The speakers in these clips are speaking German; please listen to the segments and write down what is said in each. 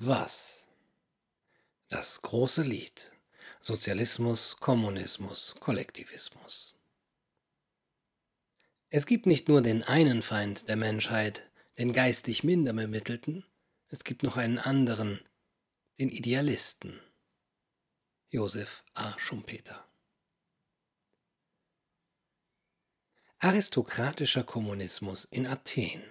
Was? Das große Lied. Sozialismus, Kommunismus, Kollektivismus. Es gibt nicht nur den einen Feind der Menschheit, den geistig minder bemittelten, es gibt noch einen anderen, den Idealisten. Josef A. Schumpeter Aristokratischer Kommunismus in Athen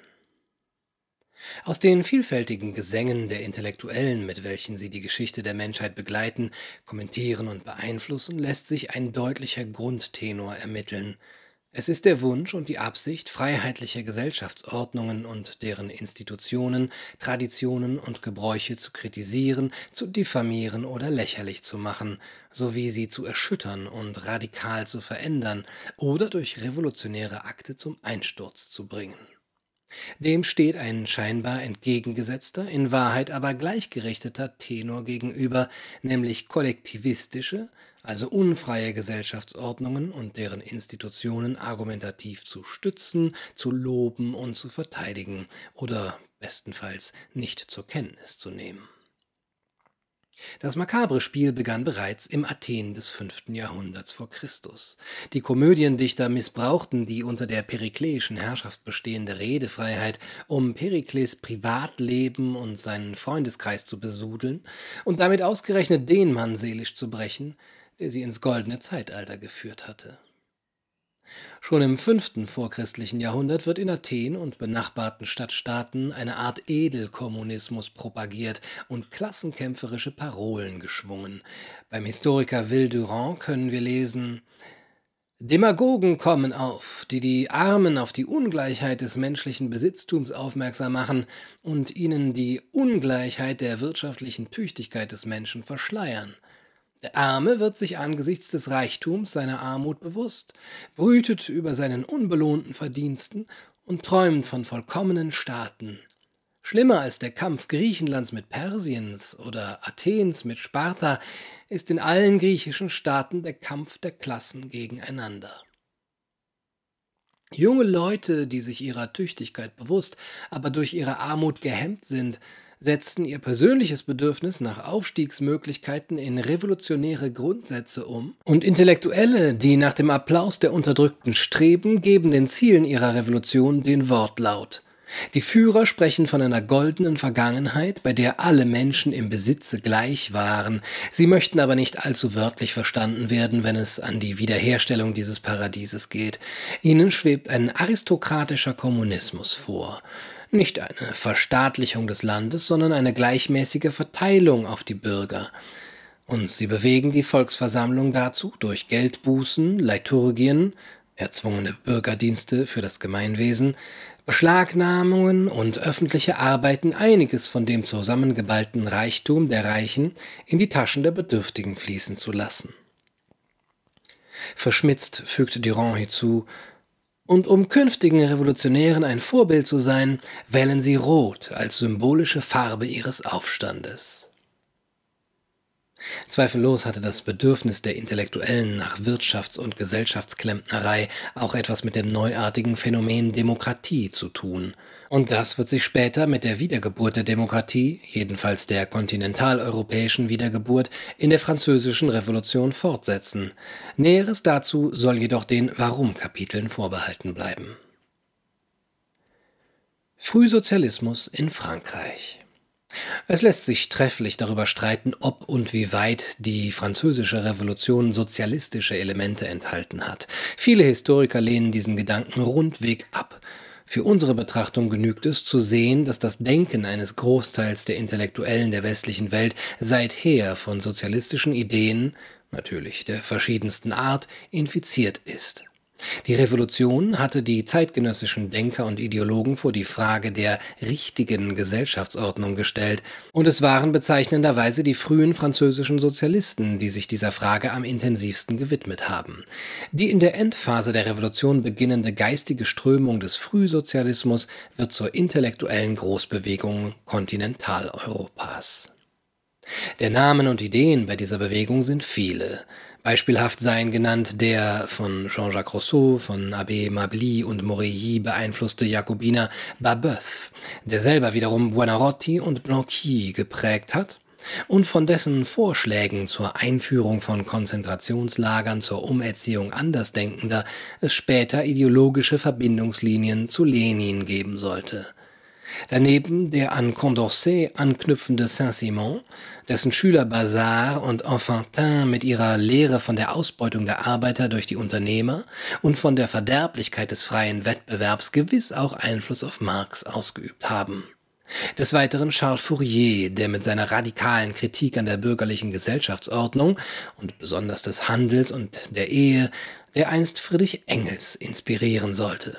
aus den vielfältigen Gesängen der Intellektuellen, mit welchen sie die Geschichte der Menschheit begleiten, kommentieren und beeinflussen, lässt sich ein deutlicher Grundtenor ermitteln. Es ist der Wunsch und die Absicht, freiheitliche Gesellschaftsordnungen und deren Institutionen, Traditionen und Gebräuche zu kritisieren, zu diffamieren oder lächerlich zu machen, sowie sie zu erschüttern und radikal zu verändern oder durch revolutionäre Akte zum Einsturz zu bringen. Dem steht ein scheinbar entgegengesetzter, in Wahrheit aber gleichgerichteter Tenor gegenüber, nämlich kollektivistische, also unfreie Gesellschaftsordnungen und deren Institutionen argumentativ zu stützen, zu loben und zu verteidigen oder bestenfalls nicht zur Kenntnis zu nehmen das makabre Spiel begann bereits im Athen des fünften Jahrhunderts vor Christus. Die Komödiendichter missbrauchten die unter der perikleischen Herrschaft bestehende Redefreiheit, um Perikles Privatleben und seinen Freundeskreis zu besudeln und damit ausgerechnet den Mann seelisch zu brechen, der sie ins goldene Zeitalter geführt hatte Schon im fünften vorchristlichen Jahrhundert wird in Athen und benachbarten Stadtstaaten eine Art Edelkommunismus propagiert und klassenkämpferische Parolen geschwungen. Beim Historiker Will Durand können wir lesen Demagogen kommen auf, die die Armen auf die Ungleichheit des menschlichen Besitztums aufmerksam machen und ihnen die Ungleichheit der wirtschaftlichen Tüchtigkeit des Menschen verschleiern. Der Arme wird sich angesichts des Reichtums seiner Armut bewusst, brütet über seinen unbelohnten Verdiensten und träumt von vollkommenen Staaten. Schlimmer als der Kampf Griechenlands mit Persiens oder Athens mit Sparta ist in allen griechischen Staaten der Kampf der Klassen gegeneinander. Junge Leute, die sich ihrer Tüchtigkeit bewusst, aber durch ihre Armut gehemmt sind, setzten ihr persönliches Bedürfnis nach Aufstiegsmöglichkeiten in revolutionäre Grundsätze um, und Intellektuelle, die nach dem Applaus der Unterdrückten streben, geben den Zielen ihrer Revolution den Wortlaut. Die Führer sprechen von einer goldenen Vergangenheit, bei der alle Menschen im Besitze gleich waren. Sie möchten aber nicht allzu wörtlich verstanden werden, wenn es an die Wiederherstellung dieses Paradieses geht. Ihnen schwebt ein aristokratischer Kommunismus vor. Nicht eine Verstaatlichung des Landes, sondern eine gleichmäßige Verteilung auf die Bürger. Und sie bewegen die Volksversammlung dazu, durch Geldbußen, Liturgien, erzwungene Bürgerdienste für das Gemeinwesen, Beschlagnahmungen und öffentliche Arbeiten einiges von dem zusammengeballten Reichtum der Reichen in die Taschen der Bedürftigen fließen zu lassen. Verschmitzt fügte Durand hinzu, und um künftigen Revolutionären ein Vorbild zu sein, wählen sie Rot als symbolische Farbe ihres Aufstandes. Zweifellos hatte das Bedürfnis der Intellektuellen nach Wirtschafts- und Gesellschaftsklempnerei auch etwas mit dem neuartigen Phänomen Demokratie zu tun, und das wird sich später mit der Wiedergeburt der Demokratie, jedenfalls der kontinentaleuropäischen Wiedergeburt, in der Französischen Revolution fortsetzen. Näheres dazu soll jedoch den Warum-Kapiteln vorbehalten bleiben. Frühsozialismus in Frankreich es lässt sich trefflich darüber streiten, ob und wie weit die französische Revolution sozialistische Elemente enthalten hat. Viele Historiker lehnen diesen Gedanken rundweg ab. Für unsere Betrachtung genügt es zu sehen, dass das Denken eines Großteils der Intellektuellen der westlichen Welt seither von sozialistischen Ideen, natürlich der verschiedensten Art, infiziert ist. Die Revolution hatte die zeitgenössischen Denker und Ideologen vor die Frage der richtigen Gesellschaftsordnung gestellt, und es waren bezeichnenderweise die frühen französischen Sozialisten, die sich dieser Frage am intensivsten gewidmet haben. Die in der Endphase der Revolution beginnende geistige Strömung des Frühsozialismus wird zur intellektuellen Großbewegung Kontinentaleuropas Der Namen und Ideen bei dieser Bewegung sind viele. Beispielhaft seien genannt der von Jean-Jacques Rousseau, von Abbé Mably und Morelly beeinflusste Jakobiner Babeuf, der selber wiederum Buonarroti und Blanqui geprägt hat, und von dessen Vorschlägen zur Einführung von Konzentrationslagern zur Umerziehung Andersdenkender es später ideologische Verbindungslinien zu Lenin geben sollte. Daneben der an Condorcet anknüpfende Saint-Simon, dessen Schüler Bazard und Enfantin mit ihrer Lehre von der Ausbeutung der Arbeiter durch die Unternehmer und von der Verderblichkeit des freien Wettbewerbs gewiss auch Einfluss auf Marx ausgeübt haben. Des Weiteren Charles Fourier, der mit seiner radikalen Kritik an der bürgerlichen Gesellschaftsordnung und besonders des Handels und der Ehe, der einst Friedrich Engels inspirieren sollte.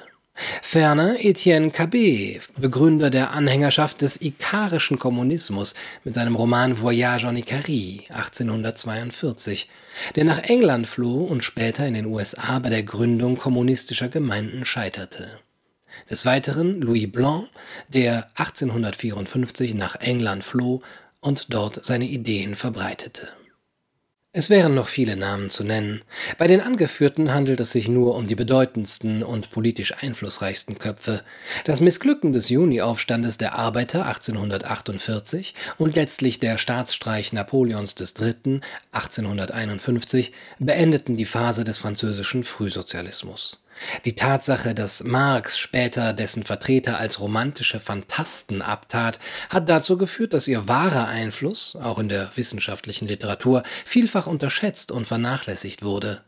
Ferner Etienne Cabet, Begründer der Anhängerschaft des ikarischen Kommunismus mit seinem Roman Voyage en Ikarie 1842, der nach England floh und später in den USA bei der Gründung kommunistischer Gemeinden scheiterte. Des Weiteren Louis Blanc, der 1854 nach England floh und dort seine Ideen verbreitete es wären noch viele Namen zu nennen. Bei den angeführten handelt es sich nur um die bedeutendsten und politisch einflussreichsten Köpfe. Das Missglücken des Juni-Aufstandes der Arbeiter 1848 und letztlich der Staatsstreich Napoleons III. 1851 beendeten die Phase des französischen Frühsozialismus. Die Tatsache, dass Marx später dessen Vertreter als romantische Phantasten abtat, hat dazu geführt, dass ihr wahrer Einfluss, auch in der wissenschaftlichen Literatur, vielfach unterschätzt und vernachlässigt wurde.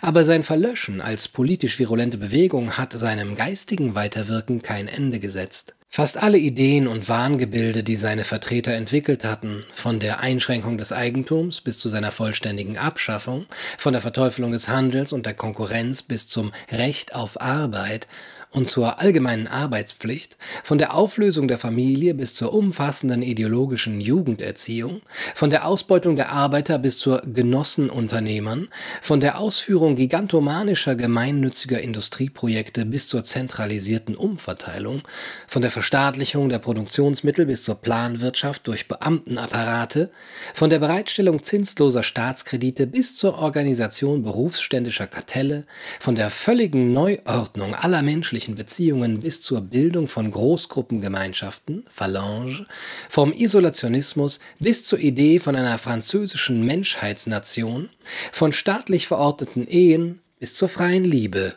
Aber sein Verlöschen als politisch virulente Bewegung hat seinem geistigen Weiterwirken kein Ende gesetzt. Fast alle Ideen und Wahngebilde, die seine Vertreter entwickelt hatten, von der Einschränkung des Eigentums bis zu seiner vollständigen Abschaffung, von der Verteufelung des Handels und der Konkurrenz bis zum Recht auf Arbeit, und zur allgemeinen Arbeitspflicht, von der Auflösung der Familie bis zur umfassenden ideologischen Jugenderziehung, von der Ausbeutung der Arbeiter bis zur Genossenunternehmern, von der Ausführung gigantomanischer gemeinnütziger Industrieprojekte bis zur zentralisierten Umverteilung, von der Verstaatlichung der Produktionsmittel bis zur Planwirtschaft durch Beamtenapparate, von der Bereitstellung zinsloser Staatskredite bis zur Organisation berufsständischer Kartelle, von der völligen Neuordnung aller menschlichen menschlichen Beziehungen bis zur Bildung von Großgruppengemeinschaften, Phalange, vom Isolationismus bis zur Idee von einer französischen Menschheitsnation, von staatlich verordneten Ehen bis zur freien Liebe.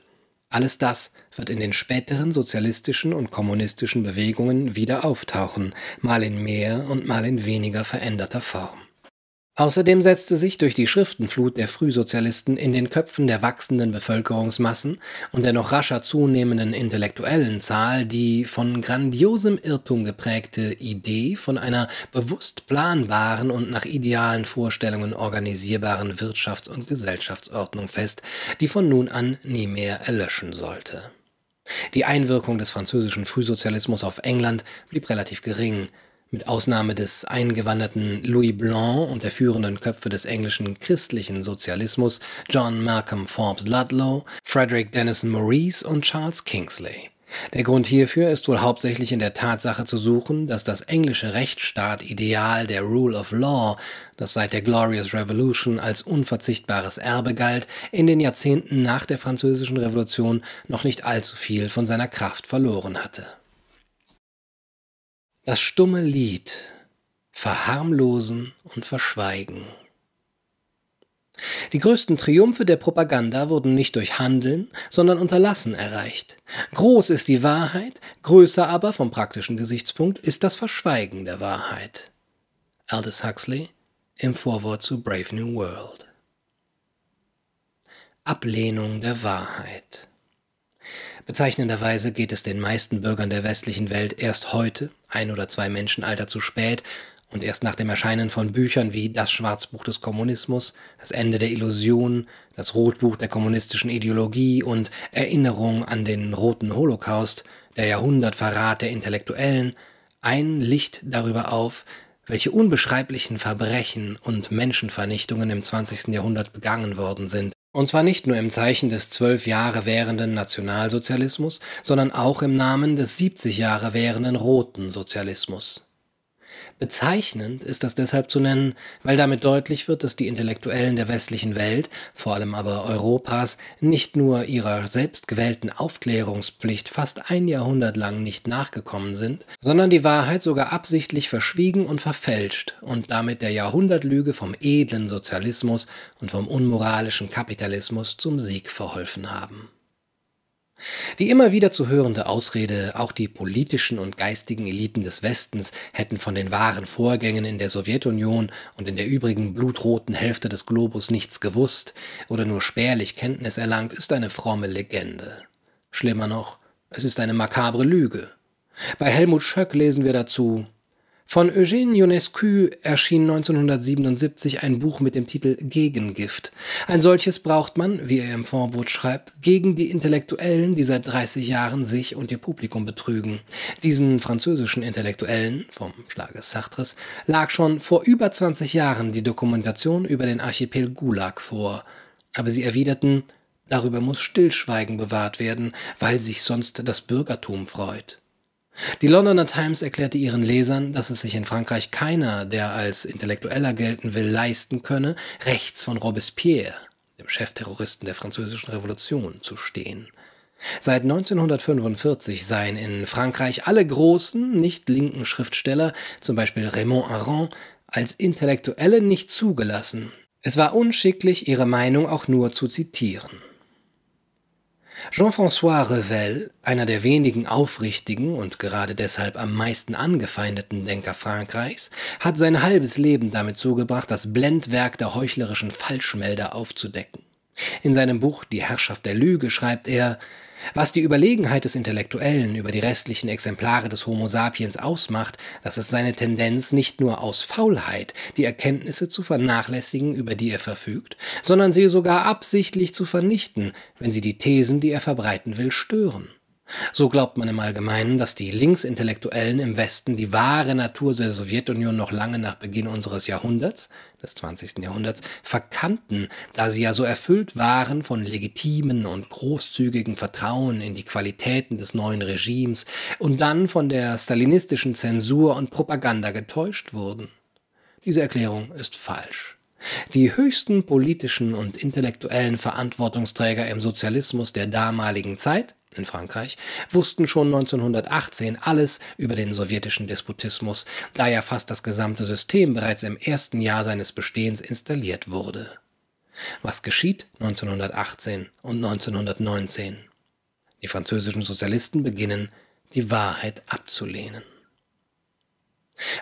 Alles das wird in den späteren sozialistischen und kommunistischen Bewegungen wieder auftauchen, mal in mehr und mal in weniger veränderter Form. Außerdem setzte sich durch die Schriftenflut der Frühsozialisten in den Köpfen der wachsenden Bevölkerungsmassen und der noch rascher zunehmenden intellektuellen Zahl die von grandiosem Irrtum geprägte Idee von einer bewusst planbaren und nach idealen Vorstellungen organisierbaren Wirtschafts- und Gesellschaftsordnung fest, die von nun an nie mehr erlöschen sollte. Die Einwirkung des französischen Frühsozialismus auf England blieb relativ gering, mit Ausnahme des eingewanderten Louis Blanc und der führenden Köpfe des englischen christlichen Sozialismus John Malcolm Forbes Ludlow, Frederick Denison Maurice und Charles Kingsley. Der Grund hierfür ist wohl hauptsächlich in der Tatsache zu suchen, dass das englische Rechtsstaat-Ideal der Rule of Law, das seit der Glorious Revolution als unverzichtbares Erbe galt, in den Jahrzehnten nach der Französischen Revolution noch nicht allzu viel von seiner Kraft verloren hatte. Das stumme Lied verharmlosen und verschweigen. Die größten Triumphe der Propaganda wurden nicht durch Handeln, sondern Unterlassen erreicht. Groß ist die Wahrheit, größer aber vom praktischen Gesichtspunkt ist das Verschweigen der Wahrheit. Aldous Huxley im Vorwort zu Brave New World. Ablehnung der Wahrheit. Bezeichnenderweise geht es den meisten Bürgern der westlichen Welt erst heute, ein oder zwei Menschenalter zu spät, und erst nach dem Erscheinen von Büchern wie Das Schwarzbuch des Kommunismus, Das Ende der Illusion, Das Rotbuch der kommunistischen Ideologie und Erinnerung an den Roten Holocaust, der Jahrhundertverrat der Intellektuellen, ein Licht darüber auf, welche unbeschreiblichen Verbrechen und Menschenvernichtungen im 20. Jahrhundert begangen worden sind, und zwar nicht nur im Zeichen des zwölf Jahre währenden Nationalsozialismus, sondern auch im Namen des 70 Jahre währenden Roten Sozialismus. Bezeichnend ist das deshalb zu nennen, weil damit deutlich wird, dass die Intellektuellen der westlichen Welt, vor allem aber Europas, nicht nur ihrer selbstgewählten Aufklärungspflicht fast ein Jahrhundert lang nicht nachgekommen sind, sondern die Wahrheit sogar absichtlich verschwiegen und verfälscht und damit der Jahrhundertlüge vom edlen Sozialismus und vom unmoralischen Kapitalismus zum Sieg verholfen haben. Die immer wieder zu hörende Ausrede, auch die politischen und geistigen Eliten des Westens hätten von den wahren Vorgängen in der Sowjetunion und in der übrigen blutroten Hälfte des Globus nichts gewusst oder nur spärlich Kenntnis erlangt, ist eine fromme Legende. Schlimmer noch, es ist eine makabre Lüge. Bei Helmut Schöck lesen wir dazu von Eugène Ionescu erschien 1977 ein Buch mit dem Titel Gegengift. Ein solches braucht man, wie er im Vorwort schreibt, gegen die Intellektuellen, die seit 30 Jahren sich und ihr Publikum betrügen. Diesen französischen Intellektuellen, vom Schlage Sartres, lag schon vor über 20 Jahren die Dokumentation über den Archipel Gulag vor. Aber sie erwiderten, darüber muss Stillschweigen bewahrt werden, weil sich sonst das Bürgertum freut. Die Londoner Times erklärte ihren Lesern, dass es sich in Frankreich keiner, der als Intellektueller gelten will, leisten könne, rechts von Robespierre, dem Chefterroristen der Französischen Revolution, zu stehen. Seit 1945 seien in Frankreich alle großen, nicht linken Schriftsteller, zum Beispiel Raymond Aron, als Intellektuelle nicht zugelassen. Es war unschicklich, ihre Meinung auch nur zu zitieren. Jean-François Revel, einer der wenigen aufrichtigen und gerade deshalb am meisten angefeindeten Denker Frankreichs, hat sein halbes Leben damit zugebracht, das Blendwerk der heuchlerischen Falschmelder aufzudecken. In seinem Buch Die Herrschaft der Lüge schreibt er was die Überlegenheit des Intellektuellen über die restlichen Exemplare des Homo sapiens ausmacht, das ist seine Tendenz nicht nur aus Faulheit, die Erkenntnisse zu vernachlässigen, über die er verfügt, sondern sie sogar absichtlich zu vernichten, wenn sie die Thesen, die er verbreiten will, stören. So glaubt man im Allgemeinen, dass die Linksintellektuellen im Westen die wahre Natur der Sowjetunion noch lange nach Beginn unseres Jahrhunderts, des 20. Jahrhunderts, verkannten, da sie ja so erfüllt waren von legitimen und großzügigen Vertrauen in die Qualitäten des neuen Regimes und dann von der stalinistischen Zensur und Propaganda getäuscht wurden. Diese Erklärung ist falsch. Die höchsten politischen und intellektuellen Verantwortungsträger im Sozialismus der damaligen Zeit in Frankreich wussten schon 1918 alles über den sowjetischen Despotismus, da ja fast das gesamte System bereits im ersten Jahr seines Bestehens installiert wurde. Was geschieht 1918 und 1919? Die französischen Sozialisten beginnen, die Wahrheit abzulehnen.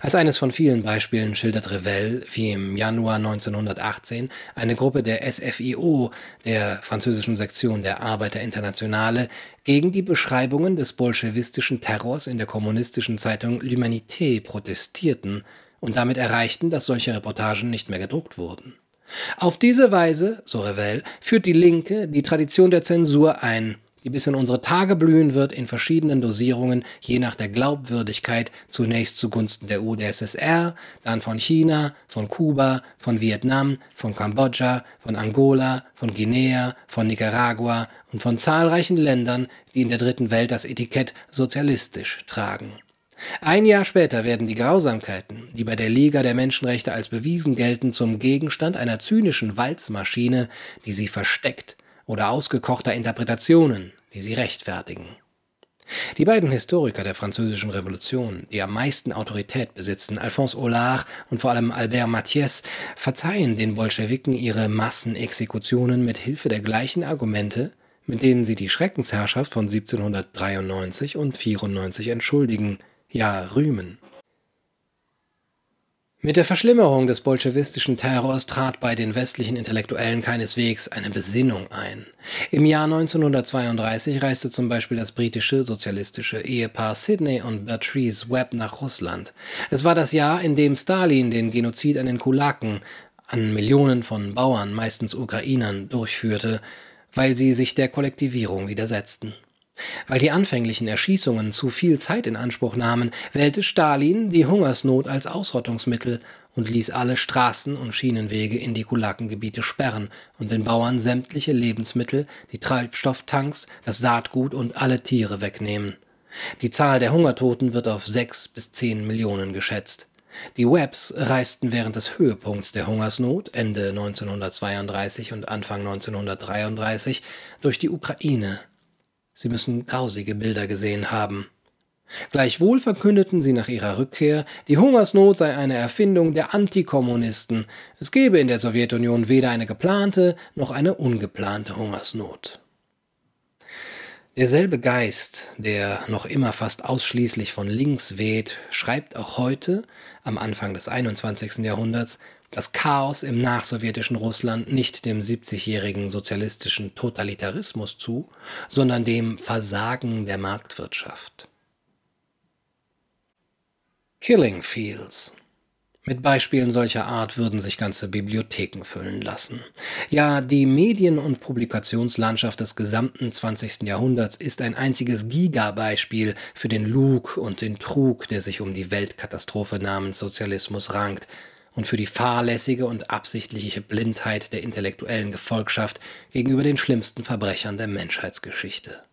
Als eines von vielen Beispielen schildert Revel, wie im Januar 1918 eine Gruppe der SFIO, der französischen Sektion der Arbeiterinternationale, gegen die Beschreibungen des bolschewistischen Terrors in der kommunistischen Zeitung L'Humanité protestierten und damit erreichten, dass solche Reportagen nicht mehr gedruckt wurden. Auf diese Weise, so Revel, führt die Linke die Tradition der Zensur ein die bis in unsere Tage blühen wird in verschiedenen Dosierungen, je nach der Glaubwürdigkeit, zunächst zugunsten der UdSSR, dann von China, von Kuba, von Vietnam, von Kambodscha, von Angola, von Guinea, von Nicaragua und von zahlreichen Ländern, die in der dritten Welt das Etikett sozialistisch tragen. Ein Jahr später werden die Grausamkeiten, die bei der Liga der Menschenrechte als bewiesen gelten, zum Gegenstand einer zynischen Walzmaschine, die sie versteckt, oder ausgekochter Interpretationen, die sie rechtfertigen. Die beiden Historiker der Französischen Revolution, die am meisten Autorität besitzen, Alphonse Hollard und vor allem Albert Mathies, verzeihen den Bolschewiken ihre Massenexekutionen mit Hilfe der gleichen Argumente, mit denen sie die Schreckensherrschaft von 1793 und 94 entschuldigen, ja rühmen. Mit der Verschlimmerung des bolschewistischen Terrors trat bei den westlichen Intellektuellen keineswegs eine Besinnung ein. Im Jahr 1932 reiste zum Beispiel das britische sozialistische Ehepaar Sidney und Bertrice Webb nach Russland. Es war das Jahr, in dem Stalin den Genozid an den Kulaken, an Millionen von Bauern, meistens Ukrainern, durchführte, weil sie sich der Kollektivierung widersetzten. Weil die anfänglichen Erschießungen zu viel Zeit in Anspruch nahmen, wählte Stalin die Hungersnot als Ausrottungsmittel und ließ alle Straßen und Schienenwege in die Kulakengebiete sperren und den Bauern sämtliche Lebensmittel, die Treibstofftanks, das Saatgut und alle Tiere wegnehmen. Die Zahl der Hungertoten wird auf sechs bis zehn Millionen geschätzt. Die Webbs reisten während des Höhepunkts der Hungersnot Ende 1932 und Anfang 1933 durch die Ukraine. Sie müssen grausige Bilder gesehen haben. Gleichwohl verkündeten sie nach ihrer Rückkehr, die Hungersnot sei eine Erfindung der Antikommunisten. Es gebe in der Sowjetunion weder eine geplante noch eine ungeplante Hungersnot. Derselbe Geist, der noch immer fast ausschließlich von links weht, schreibt auch heute, am Anfang des 21. Jahrhunderts, das Chaos im nachsowjetischen Russland nicht dem 70-jährigen sozialistischen Totalitarismus zu, sondern dem Versagen der Marktwirtschaft. Killing Fields mit Beispielen solcher Art würden sich ganze Bibliotheken füllen lassen. Ja, die Medien- und Publikationslandschaft des gesamten 20. Jahrhunderts ist ein einziges Gigabeispiel für den Lug und den Trug, der sich um die Weltkatastrophe namens Sozialismus rankt, und für die fahrlässige und absichtliche Blindheit der intellektuellen Gefolgschaft gegenüber den schlimmsten Verbrechern der Menschheitsgeschichte.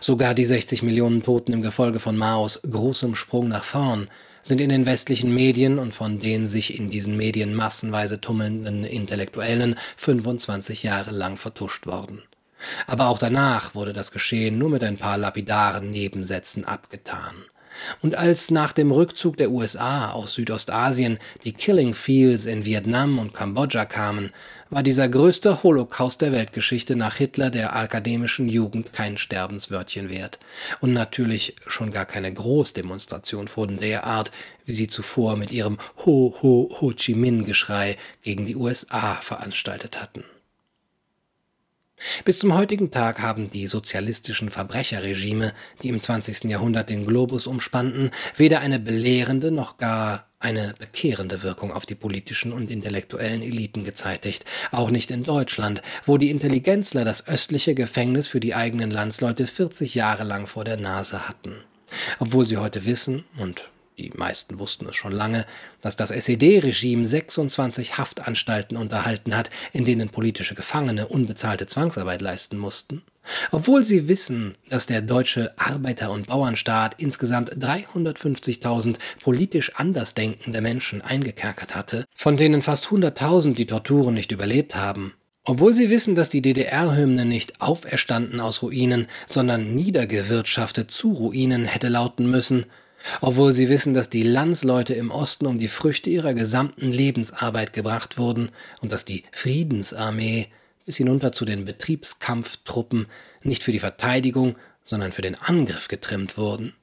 Sogar die 60 Millionen Toten im Gefolge von Maos großem Sprung nach vorn sind in den westlichen Medien und von den sich in diesen Medien massenweise tummelnden Intellektuellen 25 Jahre lang vertuscht worden. Aber auch danach wurde das Geschehen nur mit ein paar lapidaren Nebensätzen abgetan. Und als nach dem Rückzug der USA aus Südostasien die Killing Fields in Vietnam und Kambodscha kamen, war dieser größte Holocaust der Weltgeschichte nach Hitler der akademischen Jugend kein Sterbenswörtchen wert und natürlich schon gar keine Großdemonstration von der Art, wie sie zuvor mit ihrem Ho Ho Ho Chi Minh Geschrei gegen die USA veranstaltet hatten. Bis zum heutigen Tag haben die sozialistischen Verbrecherregime, die im 20. Jahrhundert den Globus umspannten, weder eine belehrende noch gar eine bekehrende Wirkung auf die politischen und intellektuellen Eliten gezeitigt, auch nicht in Deutschland, wo die Intelligenzler das östliche Gefängnis für die eigenen Landsleute 40 Jahre lang vor der Nase hatten. Obwohl sie heute wissen, und die meisten wussten es schon lange, dass das SED-Regime 26 Haftanstalten unterhalten hat, in denen politische Gefangene unbezahlte Zwangsarbeit leisten mussten. Obwohl sie wissen, dass der deutsche Arbeiter- und Bauernstaat insgesamt 350.000 politisch andersdenkende Menschen eingekerkert hatte, von denen fast 100.000 die Torturen nicht überlebt haben, obwohl sie wissen, dass die DDR-Hymne nicht auferstanden aus Ruinen, sondern niedergewirtschaftet zu Ruinen hätte lauten müssen, obwohl sie wissen, dass die Landsleute im Osten um die Früchte ihrer gesamten Lebensarbeit gebracht wurden und dass die Friedensarmee bis hinunter zu den Betriebskampftruppen nicht für die Verteidigung, sondern für den Angriff getrimmt wurden.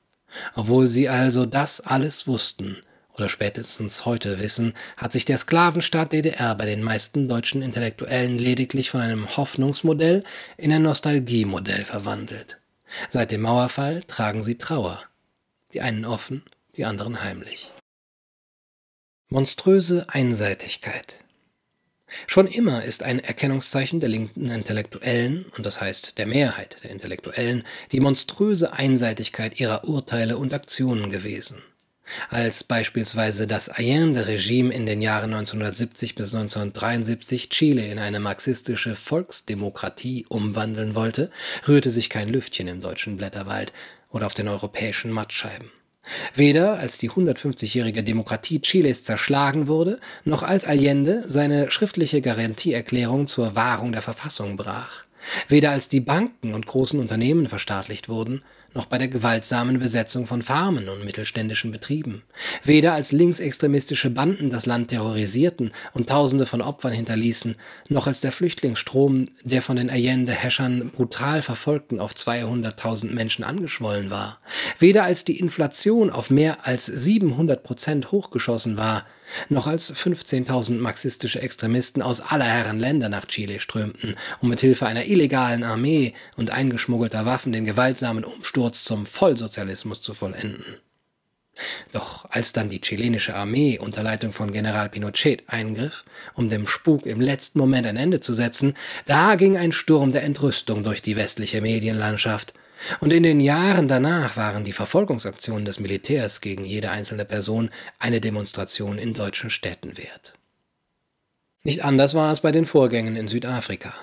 Obwohl sie also das alles wussten oder spätestens heute wissen, hat sich der Sklavenstaat DDR bei den meisten deutschen Intellektuellen lediglich von einem Hoffnungsmodell in ein Nostalgiemodell verwandelt. Seit dem Mauerfall tragen sie Trauer die einen offen, die anderen heimlich. Monströse Einseitigkeit. Schon immer ist ein Erkennungszeichen der linken Intellektuellen, und das heißt der Mehrheit der Intellektuellen, die monströse Einseitigkeit ihrer Urteile und Aktionen gewesen. Als beispielsweise das Allende-Regime in den Jahren 1970 bis 1973 Chile in eine marxistische Volksdemokratie umwandeln wollte, rührte sich kein Lüftchen im deutschen Blätterwald, oder auf den europäischen Mattscheiben. Weder als die 150-jährige Demokratie Chiles zerschlagen wurde, noch als Allende seine schriftliche Garantieerklärung zur Wahrung der Verfassung brach. Weder als die Banken und großen Unternehmen verstaatlicht wurden, noch bei der gewaltsamen Besetzung von Farmen und mittelständischen Betrieben. Weder als linksextremistische Banden das Land terrorisierten und Tausende von Opfern hinterließen, noch als der Flüchtlingsstrom der von den Allende-Häschern brutal verfolgten auf 200.000 Menschen angeschwollen war. Weder als die Inflation auf mehr als 700 Prozent hochgeschossen war, noch als 15.000 marxistische Extremisten aus aller Herren Länder nach Chile strömten, um mit Hilfe einer illegalen Armee und eingeschmuggelter Waffen den gewaltsamen Umsturz zum Vollsozialismus zu vollenden. Doch als dann die chilenische Armee unter Leitung von General Pinochet eingriff, um dem Spuk im letzten Moment ein Ende zu setzen, da ging ein Sturm der Entrüstung durch die westliche Medienlandschaft, und in den Jahren danach waren die Verfolgungsaktionen des Militärs gegen jede einzelne Person eine Demonstration in deutschen Städten wert. Nicht anders war es bei den Vorgängen in Südafrika.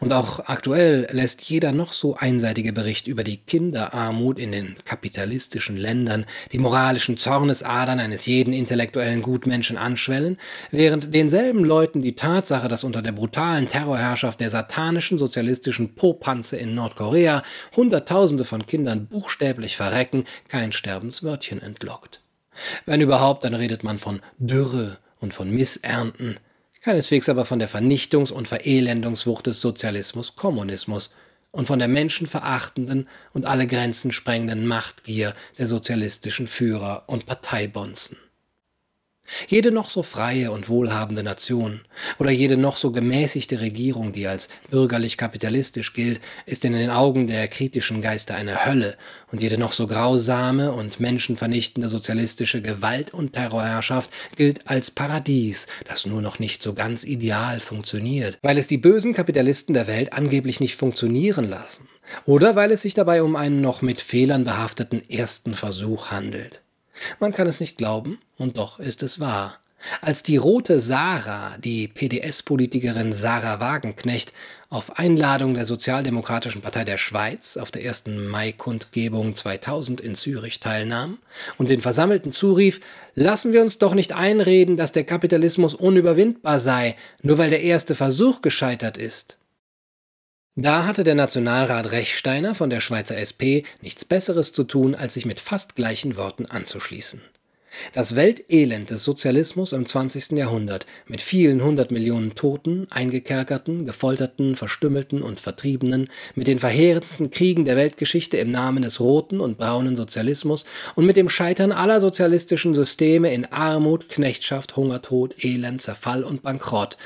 Und auch aktuell lässt jeder noch so einseitige Bericht über die Kinderarmut in den kapitalistischen Ländern die moralischen Zornesadern eines jeden intellektuellen Gutmenschen anschwellen, während denselben Leuten die Tatsache, dass unter der brutalen Terrorherrschaft der satanischen sozialistischen Popanze in Nordkorea Hunderttausende von Kindern buchstäblich verrecken, kein Sterbenswörtchen entlockt. Wenn überhaupt, dann redet man von Dürre und von Missernten, keineswegs aber von der Vernichtungs- und Verelendungswucht des Sozialismus, Kommunismus und von der menschenverachtenden und alle Grenzen sprengenden Machtgier der sozialistischen Führer und Parteibonzen. Jede noch so freie und wohlhabende Nation oder jede noch so gemäßigte Regierung, die als bürgerlich-kapitalistisch gilt, ist in den Augen der kritischen Geister eine Hölle, und jede noch so grausame und menschenvernichtende sozialistische Gewalt- und Terrorherrschaft gilt als Paradies, das nur noch nicht so ganz ideal funktioniert, weil es die bösen Kapitalisten der Welt angeblich nicht funktionieren lassen, oder weil es sich dabei um einen noch mit Fehlern behafteten ersten Versuch handelt. Man kann es nicht glauben, und doch ist es wahr. Als die rote Sarah, die PDS-Politikerin Sarah Wagenknecht, auf Einladung der Sozialdemokratischen Partei der Schweiz auf der ersten Mai-Kundgebung 2000 in Zürich teilnahm und den Versammelten zurief, lassen wir uns doch nicht einreden, dass der Kapitalismus unüberwindbar sei, nur weil der erste Versuch gescheitert ist. Da hatte der Nationalrat Rechsteiner von der Schweizer SP nichts Besseres zu tun, als sich mit fast gleichen Worten anzuschließen. Das Weltelend des Sozialismus im 20. Jahrhundert mit vielen hundert Millionen Toten, Eingekerkerten, Gefolterten, Verstümmelten und Vertriebenen, mit den verheerendsten Kriegen der Weltgeschichte im Namen des roten und braunen Sozialismus und mit dem Scheitern aller sozialistischen Systeme in Armut, Knechtschaft, Hungertod, Elend, Zerfall und Bankrott,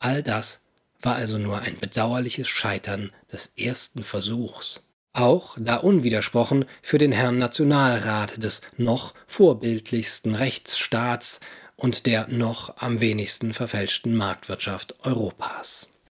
all das war also nur ein bedauerliches Scheitern des ersten Versuchs. Auch, da unwidersprochen, für den Herrn Nationalrat des noch vorbildlichsten Rechtsstaats und der noch am wenigsten verfälschten Marktwirtschaft Europas.